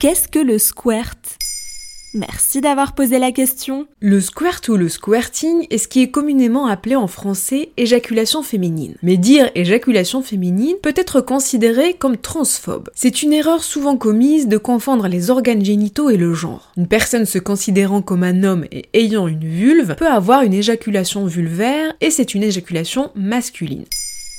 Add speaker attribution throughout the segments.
Speaker 1: Qu'est-ce que le squirt? Merci d'avoir posé la question.
Speaker 2: Le squirt ou le squirting est ce qui est communément appelé en français éjaculation féminine. Mais dire éjaculation féminine peut être considéré comme transphobe. C'est une erreur souvent commise de confondre les organes génitaux et le genre. Une personne se considérant comme un homme et ayant une vulve peut avoir une éjaculation vulvaire et c'est une éjaculation masculine.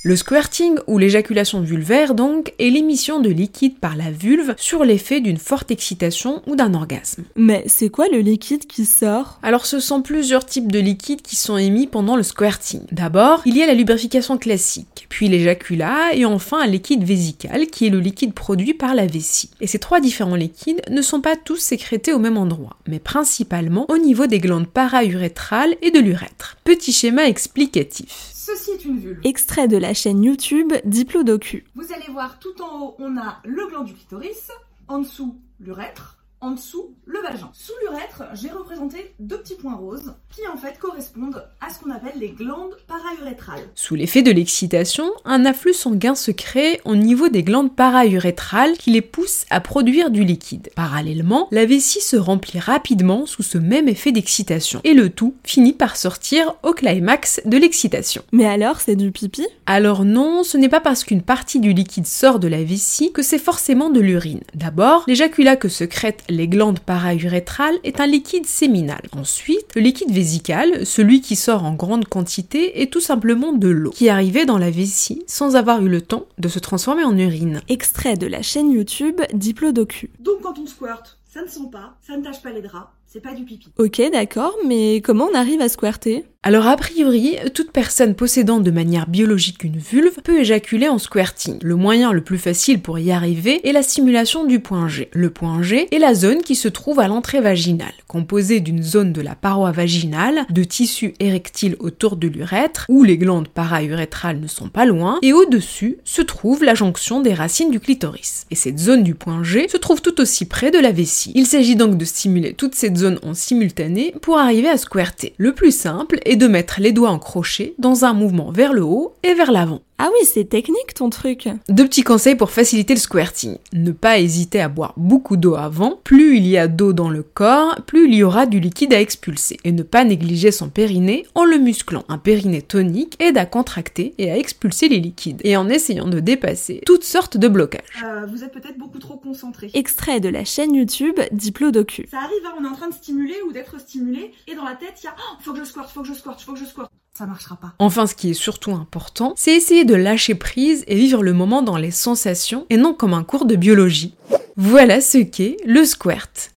Speaker 2: Le squirting ou l'éjaculation vulvaire donc est l'émission de liquide par la vulve sur l'effet d'une forte excitation ou d'un orgasme.
Speaker 1: Mais c'est quoi le liquide qui sort?
Speaker 2: Alors ce sont plusieurs types de liquides qui sont émis pendant le squirting. D'abord, il y a la lubrification classique, puis l'éjaculat et enfin un liquide vésical qui est le liquide produit par la vessie. Et ces trois différents liquides ne sont pas tous sécrétés au même endroit, mais principalement au niveau des glandes paraurétrales et de l'urètre. Petit schéma explicatif.
Speaker 3: Ceci est une vulve.
Speaker 1: Extrait de la chaîne YouTube Diplodocu.
Speaker 3: Vous allez voir tout en haut, on a le gland du clitoris, en dessous l'urètre, en dessous le vagin. Sous l'urètre, j'ai représenté deux petits points roses qui en fait correspondent à ce qu'on appelle les glandes paraurétrales.
Speaker 2: Sous l'effet de l'excitation, un afflux sanguin se crée au niveau des glandes paraurétrales qui les pousse à produire du liquide. Parallèlement, la vessie se remplit rapidement sous ce même effet d'excitation et le tout finit par sortir au climax de l'excitation.
Speaker 1: Mais alors, c'est du pipi?
Speaker 2: Alors non, ce n'est pas parce qu'une partie du liquide sort de la vessie que c'est forcément de l'urine. D'abord, l'éjaculat que secrète les glandes paraurétrales est un liquide séminal. Ensuite, le liquide vésical, celui qui sort en grande quantité, est tout simplement de l'eau qui arrivait dans la vessie sans avoir eu le temps de se transformer en urine.
Speaker 1: Extrait de la chaîne YouTube Diplodocu.
Speaker 3: Donc quand on squirt, ça ne sent pas, ça ne tâche pas les draps, c'est pas du pipi.
Speaker 1: Ok, d'accord, mais comment on arrive à squirter
Speaker 2: Alors a priori, toute personne possédant de manière biologique une vulve peut éjaculer en squirting. Le moyen le plus facile pour y arriver est la stimulation du point G. Le point G est la zone qui se trouve à l'entrée vaginale, composée d'une zone de la paroi vaginale, de tissu érectile autour de l'urètre, où les glandes paraurétrales ne sont pas loin, et au-dessus se trouve la jonction des racines du clitoris. Et cette zone du point G se trouve tout aussi près de la vessie. Il s'agit donc de stimuler toute cette zone en simultané pour arriver à squirter. Le plus simple est de mettre les doigts en crochet dans un mouvement vers le haut et vers l'avant.
Speaker 1: Ah oui, c'est technique ton truc.
Speaker 2: Deux petits conseils pour faciliter le squirting. Ne pas hésiter à boire beaucoup d'eau avant. Plus il y a d'eau dans le corps, plus il y aura du liquide à expulser. Et ne pas négliger son périnée en le musclant. Un périnée tonique aide à contracter et à expulser les liquides. Et en essayant de dépasser toutes sortes de blocages.
Speaker 3: Euh, vous êtes peut-être beaucoup trop concentré.
Speaker 1: Extrait de la chaîne YouTube Diplodocu.
Speaker 3: Ça arrive, hein, on est en train de stimuler ou d'être stimulé, et dans la tête, il y a oh, faut que je squirt, faut que je squirt, faut que je squirt. Ça marchera pas.
Speaker 2: Enfin, ce qui est surtout important, c'est essayer de lâcher prise et vivre le moment dans les sensations et non comme un cours de biologie. Voilà ce qu'est le squirt.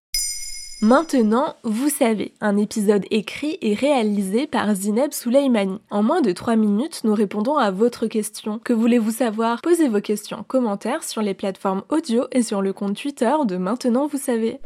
Speaker 1: Maintenant, vous savez, un épisode écrit et réalisé par Zineb Souleimani. En moins de 3 minutes, nous répondons à votre question. Que voulez-vous savoir? Posez vos questions en commentaire sur les plateformes audio et sur le compte Twitter de Maintenant, vous savez.